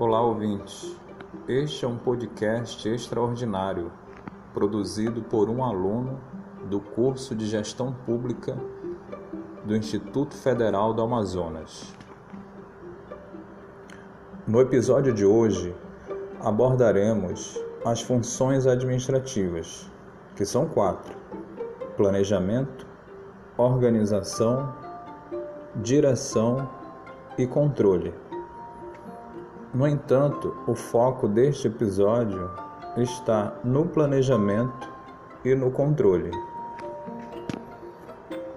Olá, ouvintes. Este é um podcast extraordinário, produzido por um aluno do curso de Gestão Pública do Instituto Federal do Amazonas. No episódio de hoje, abordaremos as funções administrativas, que são quatro: planejamento, organização, direção e controle. No entanto, o foco deste episódio está no planejamento e no controle.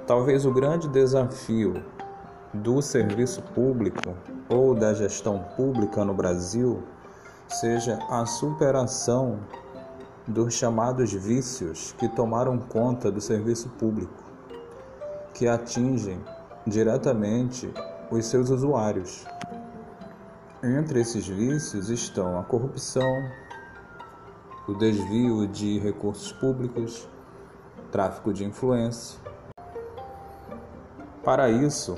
Talvez o grande desafio do serviço público ou da gestão pública no Brasil seja a superação dos chamados vícios que tomaram conta do serviço público, que atingem diretamente os seus usuários. Entre esses vícios estão a corrupção, o desvio de recursos públicos, tráfico de influência. Para isso,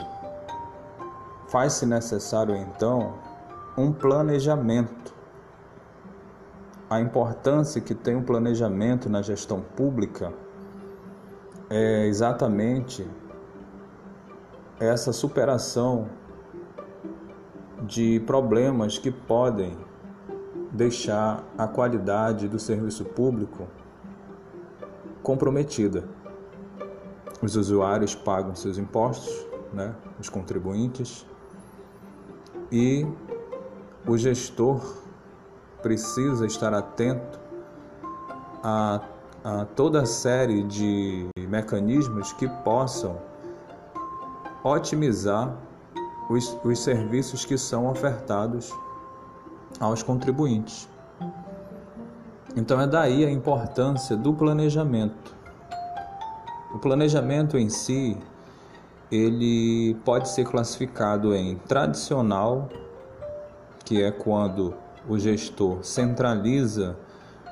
faz-se necessário então um planejamento. A importância que tem o um planejamento na gestão pública é exatamente essa superação de problemas que podem deixar a qualidade do serviço público comprometida. Os usuários pagam seus impostos, né, os contribuintes, e o gestor precisa estar atento a, a toda a série de mecanismos que possam otimizar os, os serviços que são ofertados aos contribuintes. Então é daí a importância do planejamento. O planejamento em si, ele pode ser classificado em tradicional, que é quando o gestor centraliza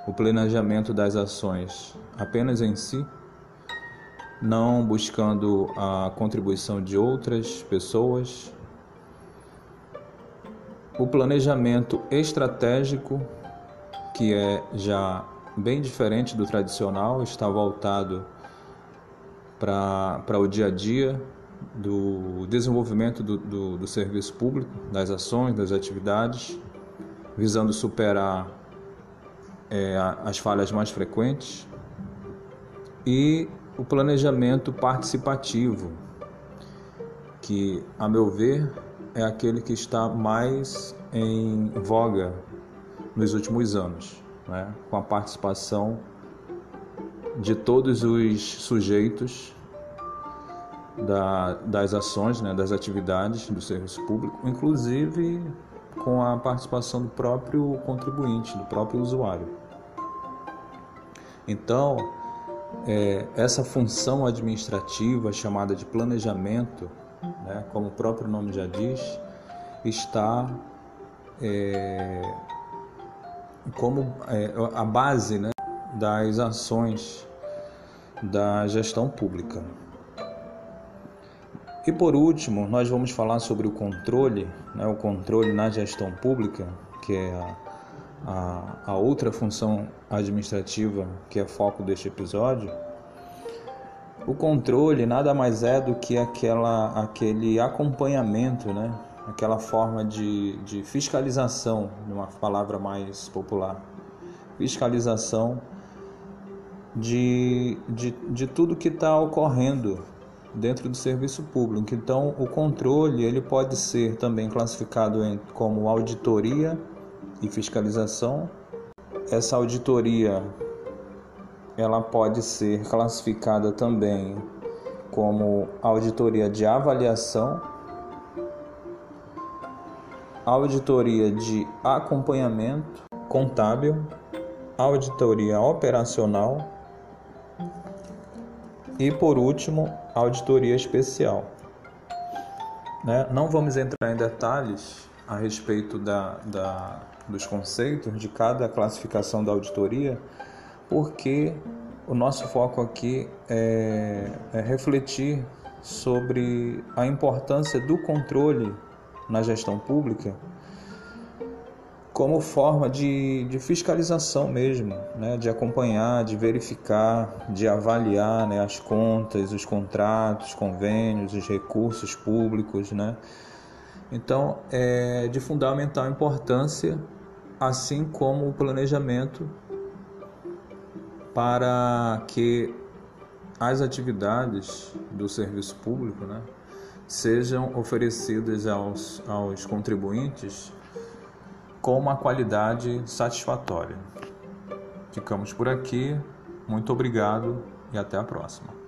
o planejamento das ações apenas em si, não buscando a contribuição de outras pessoas, o planejamento estratégico, que é já bem diferente do tradicional, está voltado para o dia a dia do desenvolvimento do, do, do serviço público, das ações, das atividades, visando superar é, as falhas mais frequentes, e o planejamento participativo, que, a meu ver, é aquele que está mais em voga nos últimos anos, né? com a participação de todos os sujeitos da, das ações, né? das atividades do serviço público, inclusive com a participação do próprio contribuinte, do próprio usuário. Então, é, essa função administrativa chamada de planejamento né, como o próprio nome já diz, está é, como é, a base né, das ações da gestão pública. E por último, nós vamos falar sobre o controle, né, o controle na gestão pública, que é a, a, a outra função administrativa que é foco deste episódio. O controle nada mais é do que aquela, aquele acompanhamento, né? aquela forma de, de fiscalização, numa palavra mais popular. Fiscalização de, de, de tudo que está ocorrendo dentro do serviço público. Então, o controle ele pode ser também classificado em, como auditoria e fiscalização. Essa auditoria ela pode ser classificada também como auditoria de avaliação, auditoria de acompanhamento contábil, auditoria operacional e, por último, auditoria especial. Né? Não vamos entrar em detalhes a respeito da, da, dos conceitos de cada classificação da auditoria, porque o nosso foco aqui é, é refletir sobre a importância do controle na gestão pública como forma de, de fiscalização mesmo, né? de acompanhar, de verificar, de avaliar né? as contas, os contratos, convênios, os recursos públicos. Né? Então, é de fundamental importância, assim como o planejamento para que as atividades do serviço público né, sejam oferecidas aos, aos contribuintes com uma qualidade satisfatória. Ficamos por aqui, muito obrigado e até a próxima.